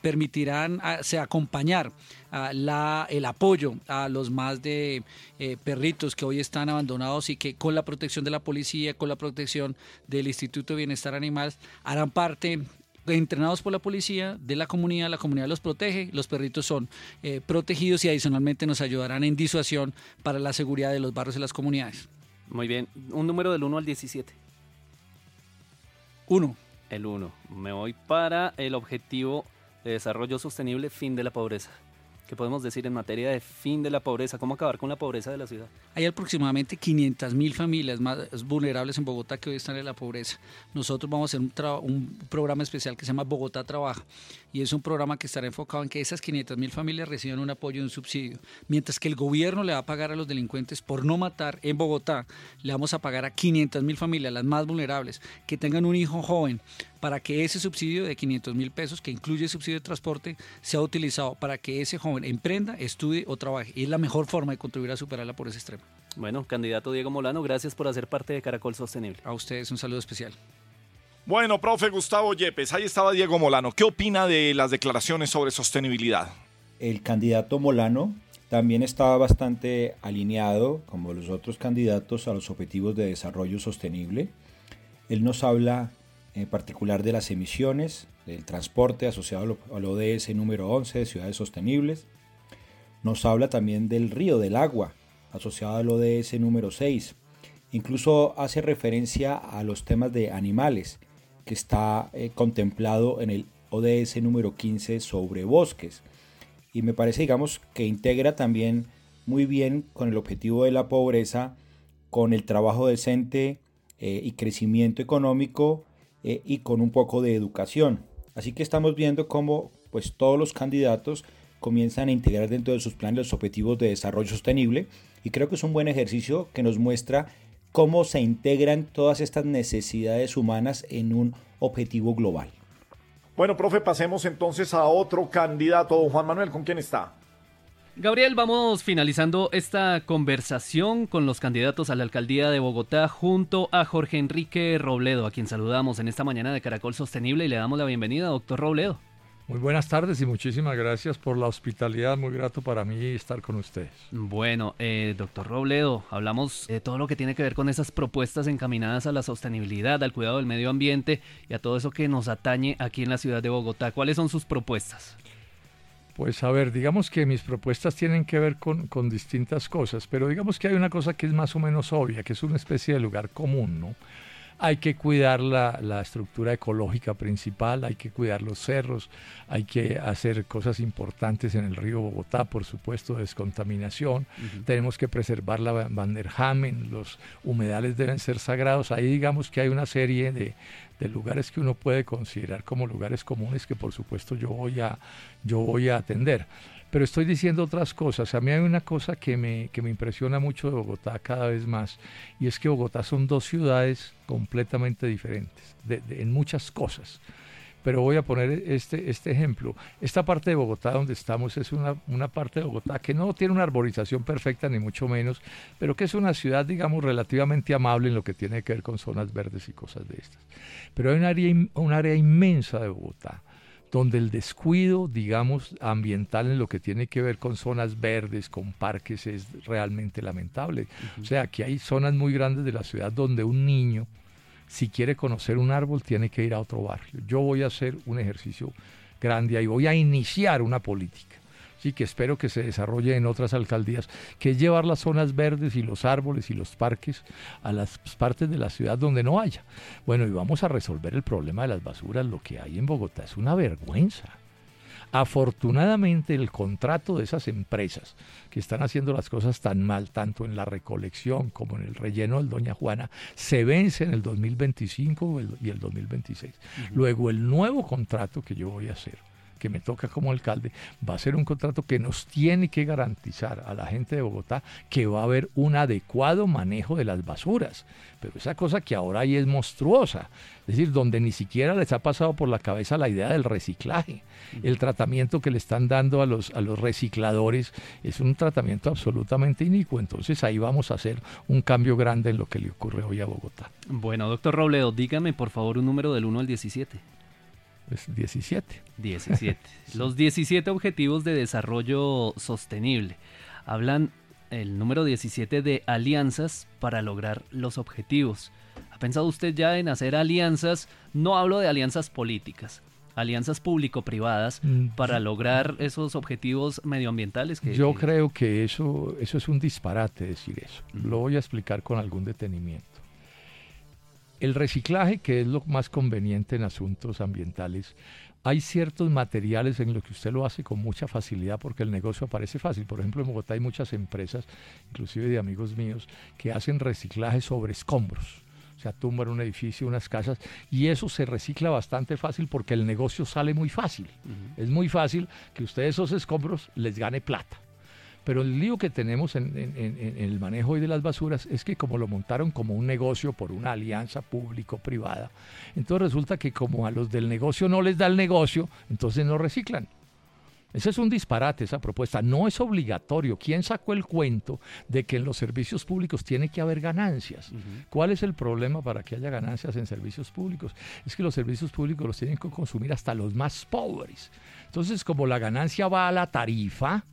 permitirán ah, acompañar ah, la, el apoyo a los más de eh, perritos que hoy están abandonados y que con la protección de la policía, con la protección del Instituto de Bienestar Animal, harán parte entrenados por la policía, de la comunidad, la comunidad los protege, los perritos son eh, protegidos y adicionalmente nos ayudarán en disuasión para la seguridad de los barrios y las comunidades. Muy bien, un número del 1 al 17. 1. El 1. Me voy para el objetivo de desarrollo sostenible, fin de la pobreza. ¿Qué podemos decir en materia de fin de la pobreza? ¿Cómo acabar con la pobreza de la ciudad? Hay aproximadamente 500 mil familias más vulnerables en Bogotá que hoy están en la pobreza. Nosotros vamos a hacer un, programa especial que se llama Bogotá Trabaja y es un programa que estará enfocado en que esas 500 mil familias reciban un apoyo y un subsidio. Mientras que el gobierno le va a pagar a los delincuentes por no matar en Bogotá, le vamos a pagar a 500 mil familias, las más vulnerables, que tengan un hijo joven, para que ese subsidio de 500 mil pesos, que incluye el subsidio de transporte, sea utilizado para que ese joven emprenda, estudie o trabaje. Y es la mejor forma de contribuir a superarla por ese extremo. Bueno, candidato Diego Molano, gracias por hacer parte de Caracol Sostenible. A ustedes un saludo especial. Bueno, profe Gustavo Yepes, ahí estaba Diego Molano. ¿Qué opina de las declaraciones sobre sostenibilidad? El candidato Molano también estaba bastante alineado, como los otros candidatos, a los objetivos de desarrollo sostenible. Él nos habla en particular de las emisiones, del transporte asociado al ODS número 11 de ciudades sostenibles. Nos habla también del río, del agua, asociado al ODS número 6. Incluso hace referencia a los temas de animales, que está eh, contemplado en el ODS número 15 sobre bosques. Y me parece, digamos, que integra también muy bien con el objetivo de la pobreza, con el trabajo decente eh, y crecimiento económico eh, y con un poco de educación. Así que estamos viendo cómo pues todos los candidatos comienzan a integrar dentro de sus planes los objetivos de desarrollo sostenible y creo que es un buen ejercicio que nos muestra cómo se integran todas estas necesidades humanas en un objetivo global. Bueno, profe, pasemos entonces a otro candidato. Juan Manuel, ¿con quién está? Gabriel, vamos finalizando esta conversación con los candidatos a la alcaldía de Bogotá junto a Jorge Enrique Robledo, a quien saludamos en esta mañana de Caracol Sostenible y le damos la bienvenida, doctor Robledo. Muy buenas tardes y muchísimas gracias por la hospitalidad. Muy grato para mí estar con ustedes. Bueno, eh, doctor Robledo, hablamos de todo lo que tiene que ver con esas propuestas encaminadas a la sostenibilidad, al cuidado del medio ambiente y a todo eso que nos atañe aquí en la ciudad de Bogotá. ¿Cuáles son sus propuestas? Pues a ver, digamos que mis propuestas tienen que ver con, con, distintas cosas, pero digamos que hay una cosa que es más o menos obvia, que es una especie de lugar común, ¿no? Hay que cuidar la, estructura ecológica principal, hay que cuidar los cerros, hay que hacer cosas importantes en el río Bogotá, por supuesto, descontaminación, tenemos que preservar la Vanderhamen, los humedales deben ser sagrados, ahí digamos que hay una serie de, de lugares que uno puede considerar como lugares comunes que por supuesto yo voy a, yo voy a atender pero estoy diciendo otras cosas. A mí hay una cosa que me, que me impresiona mucho de Bogotá cada vez más, y es que Bogotá son dos ciudades completamente diferentes, en muchas cosas. Pero voy a poner este, este ejemplo. Esta parte de Bogotá donde estamos es una, una parte de Bogotá que no tiene una arborización perfecta, ni mucho menos, pero que es una ciudad, digamos, relativamente amable en lo que tiene que ver con zonas verdes y cosas de estas. Pero hay un área, un área inmensa de Bogotá donde el descuido, digamos, ambiental en lo que tiene que ver con zonas verdes, con parques, es realmente lamentable. O sea, aquí hay zonas muy grandes de la ciudad donde un niño, si quiere conocer un árbol, tiene que ir a otro barrio. Yo voy a hacer un ejercicio grande ahí, voy a iniciar una política y que espero que se desarrolle en otras alcaldías, que es llevar las zonas verdes y los árboles y los parques a las partes de la ciudad donde no haya. Bueno, y vamos a resolver el problema de las basuras. Lo que hay en Bogotá es una vergüenza. Afortunadamente el contrato de esas empresas que están haciendo las cosas tan mal, tanto en la recolección como en el relleno del Doña Juana, se vence en el 2025 y el 2026. Luego el nuevo contrato que yo voy a hacer que me toca como alcalde, va a ser un contrato que nos tiene que garantizar a la gente de Bogotá que va a haber un adecuado manejo de las basuras. Pero esa cosa que ahora hay es monstruosa, es decir, donde ni siquiera les ha pasado por la cabeza la idea del reciclaje. El tratamiento que le están dando a los, a los recicladores es un tratamiento absolutamente inicuo. Entonces ahí vamos a hacer un cambio grande en lo que le ocurre hoy a Bogotá. Bueno, doctor Robledo, dígame por favor un número del 1 al 17. Es 17. 17. Los 17 objetivos de desarrollo sostenible. Hablan el número 17 de alianzas para lograr los objetivos. ¿Ha pensado usted ya en hacer alianzas? No hablo de alianzas políticas, alianzas público-privadas mm, para lograr esos objetivos medioambientales. Que, Yo creo que eso, eso es un disparate decir eso. Lo voy a explicar con algún detenimiento. El reciclaje, que es lo más conveniente en asuntos ambientales, hay ciertos materiales en los que usted lo hace con mucha facilidad porque el negocio aparece fácil. Por ejemplo, en Bogotá hay muchas empresas, inclusive de amigos míos, que hacen reciclaje sobre escombros. O sea, tumban un edificio, unas casas, y eso se recicla bastante fácil porque el negocio sale muy fácil. Es muy fácil que usted esos escombros les gane plata. Pero el lío que tenemos en, el manejo hoy de las basuras es que como lo montaron como un negocio por una alianza público-privada, entonces resulta que como a los del negocio no les da el negocio, entonces no reciclan. Ese es un disparate, esa propuesta. No es obligatorio. ¿Quién sacó el cuento de que en los servicios públicos tiene que haber ganancias? ¿Cuál es el problema para que haya ganancias en servicios públicos? Es que los servicios públicos los tienen que consumir hasta los más pobres. Entonces, como la ganancia va a la tarifa,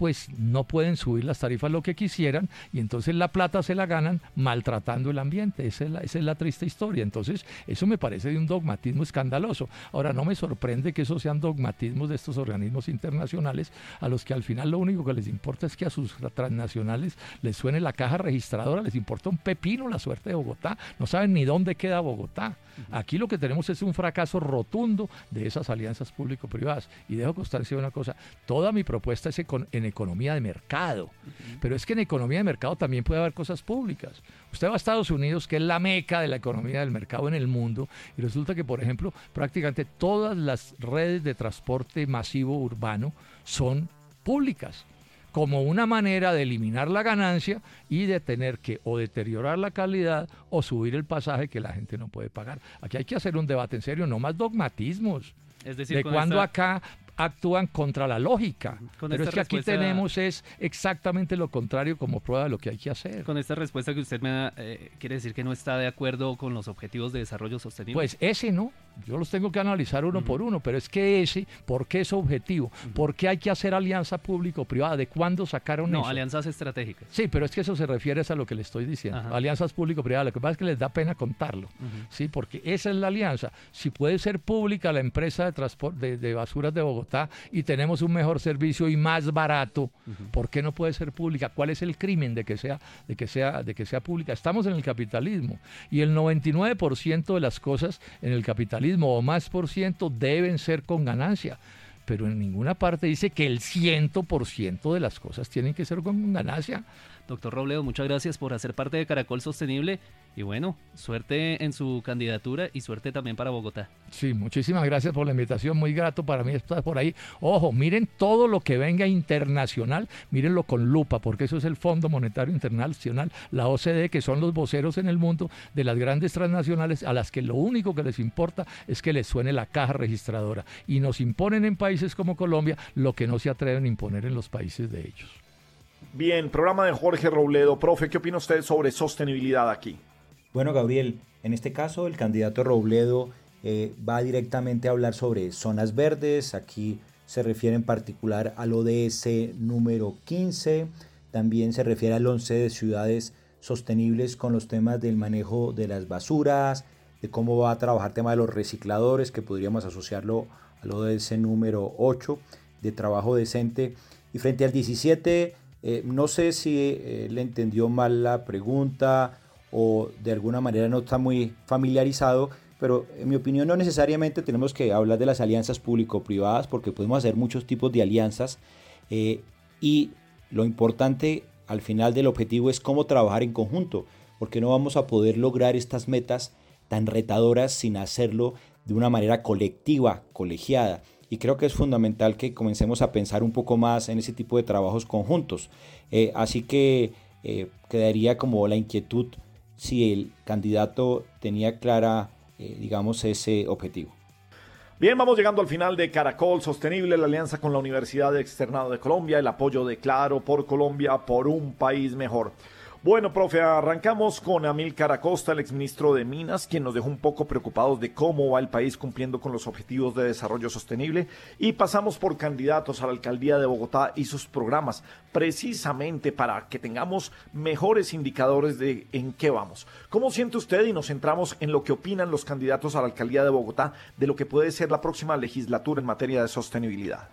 pues no pueden subir las tarifas lo que quisieran y entonces la plata se la ganan maltratando el ambiente. Esa es la, triste historia. Entonces, eso me parece de un dogmatismo escandaloso. Ahora, no me sorprende que esos sean dogmatismos de estos organismos internacionales a los que al final lo único que les importa es que a sus transnacionales les suene la caja registradora, les importa un pepino la suerte de Bogotá, no saben ni dónde queda Bogotá. Aquí lo que tenemos es un fracaso rotundo de esas alianzas público-privadas. Y dejo constancia de una cosa, toda mi propuesta es en economía de mercado. Pero es que en economía de mercado también puede haber cosas públicas. Usted va a Estados Unidos, que es la meca de la economía del mercado en el mundo, y resulta que, por ejemplo, prácticamente todas las redes de transporte masivo urbano son públicas como una manera de eliminar la ganancia y de tener que o deteriorar la calidad o subir el pasaje que la gente no puede pagar. Aquí hay que hacer un debate en serio, no más dogmatismos. Es decir, de cuando acá actúan contra la lógica. Pero es que aquí tenemos es exactamente lo contrario como prueba de lo que hay que hacer. Con esta respuesta que usted me da, eh, quiere decir que no está de acuerdo con los objetivos de desarrollo sostenible. Pues ese no. Yo los tengo que analizar uno por uno, pero es que ese, ¿por qué es objetivo? ¿Por qué hay que hacer alianza público-privada? ¿De cuándo sacaron no, eso? No, alianzas estratégicas. Sí, pero es que eso se refiere a lo que le estoy diciendo. Alianzas público-privadas. Lo que pasa es que les da pena contarlo, ¿sí? Porque esa es la alianza. Si puede ser pública la empresa de transporte de basuras de Bogotá y tenemos un mejor servicio y más barato, ¿por qué no puede ser pública? ¿Cuál es el crimen de que sea, de que sea, de que sea pública? Estamos en el capitalismo y el 99% de las cosas en el capitalismo o más por ciento deben ser con ganancia pero en ninguna parte dice que el 100% de las cosas tienen que ser con ganancia. Doctor Robledo, muchas gracias por hacer parte de Caracol Sostenible y bueno, suerte en su candidatura y suerte también para Bogotá. Sí, muchísimas gracias por la invitación, muy grato para mí estar por ahí. Ojo, miren todo lo que venga internacional, mírenlo con lupa, porque eso es el Fondo Monetario Internacional, la OCDE, que son los voceros en el mundo de las grandes transnacionales a las que lo único que les importa es que les suene la caja registradora y nos imponen en países como Colombia lo que no se atreven a imponer en los países de ellos. Bien, programa de Jorge Robledo. Profe, ¿qué opina usted sobre sostenibilidad aquí? Bueno, Gabriel, en este caso el candidato Robledo eh, va directamente a hablar sobre zonas verdes. Aquí se refiere en particular al ODS número 15. También se refiere al 11 de ciudades sostenibles con los temas del manejo de las basuras, de cómo va a trabajar el tema de los recicladores, que podríamos asociarlo al ODS número 8, de trabajo decente. Y frente al 17 eh, no sé si eh, le entendió mal la pregunta o de alguna manera no está muy familiarizado, pero en mi opinión no necesariamente tenemos que hablar de las alianzas público-privadas porque podemos hacer muchos tipos de alianzas eh, y lo importante al final del objetivo es cómo trabajar en conjunto, porque no vamos a poder lograr estas metas tan retadoras sin hacerlo de una manera colectiva, colegiada y creo que es fundamental que comencemos a pensar un poco más en ese tipo de trabajos conjuntos. Eh, así que eh, quedaría como la inquietud si el candidato tenía clara, eh, digamos, ese objetivo. Bien, vamos llegando al final de Caracol Sostenible, la alianza con la Universidad Externado de Colombia, el apoyo de Claro por Colombia, por un país mejor. Bueno, profe, arrancamos con Amílcar Acosta, el exministro de Minas, quien nos dejó un poco preocupados de cómo va el país cumpliendo con los objetivos de desarrollo sostenible. Y pasamos por candidatos a la alcaldía de Bogotá y sus programas, precisamente para que tengamos mejores indicadores de en qué vamos. ¿Cómo siente usted? Y nos centramos en lo que opinan los candidatos a la alcaldía de Bogotá de lo que puede ser la próxima legislatura en materia de sostenibilidad.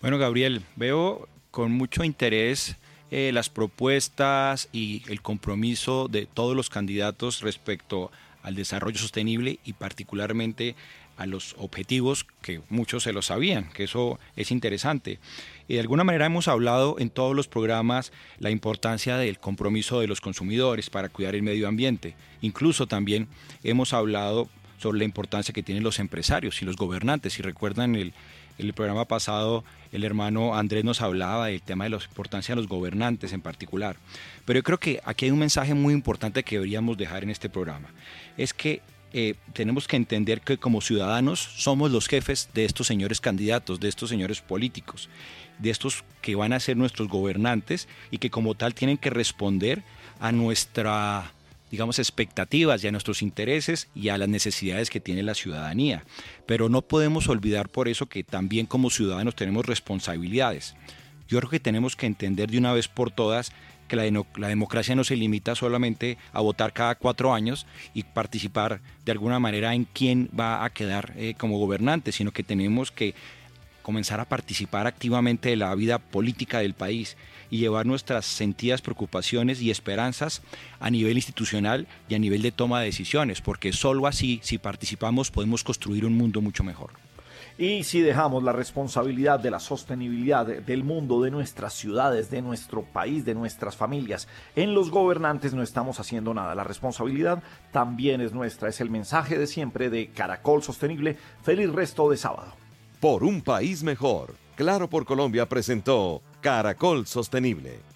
Bueno, Gabriel, veo con mucho interés eh, las propuestas y el compromiso de todos los candidatos respecto al desarrollo sostenible y particularmente a los objetivos que muchos se lo sabían, que eso es interesante. Y de alguna manera hemos hablado en todos los programas la importancia del compromiso de los consumidores para cuidar el medio ambiente. Incluso también hemos hablado sobre la importancia que tienen los empresarios y los gobernantes. Si recuerdan el, el programa pasado el hermano Andrés nos hablaba del tema de la importancia de los gobernantes en particular. Pero yo creo que aquí hay un mensaje muy importante que deberíamos dejar en este programa. Es que eh, tenemos que entender que como ciudadanos somos los jefes de estos señores candidatos, de estos señores políticos, de estos que van a ser nuestros gobernantes y que como tal tienen que responder a nuestra digamos, expectativas y a nuestros intereses y a las necesidades que tiene la ciudadanía. Pero no podemos olvidar por eso que también como ciudadanos tenemos responsabilidades. Yo creo que tenemos que entender de una vez por todas que la, la, democracia no se limita solamente a votar cada cuatro años y participar de alguna manera en quién va a quedar eh, como gobernante, sino que tenemos que comenzar a participar activamente de la vida política del país y llevar nuestras sentidas preocupaciones y esperanzas a nivel institucional y a nivel de toma de decisiones, porque solo así, si participamos, podemos construir un mundo mucho mejor. Y si dejamos la responsabilidad de la sostenibilidad del mundo, de nuestras ciudades, de nuestro país, de nuestras familias, en los gobernantes no estamos haciendo nada. La responsabilidad también es nuestra. Es el mensaje de siempre de Caracol Sostenible. Feliz resto de sábado. Por un país mejor. Claro por Colombia presentó Caracol Sostenible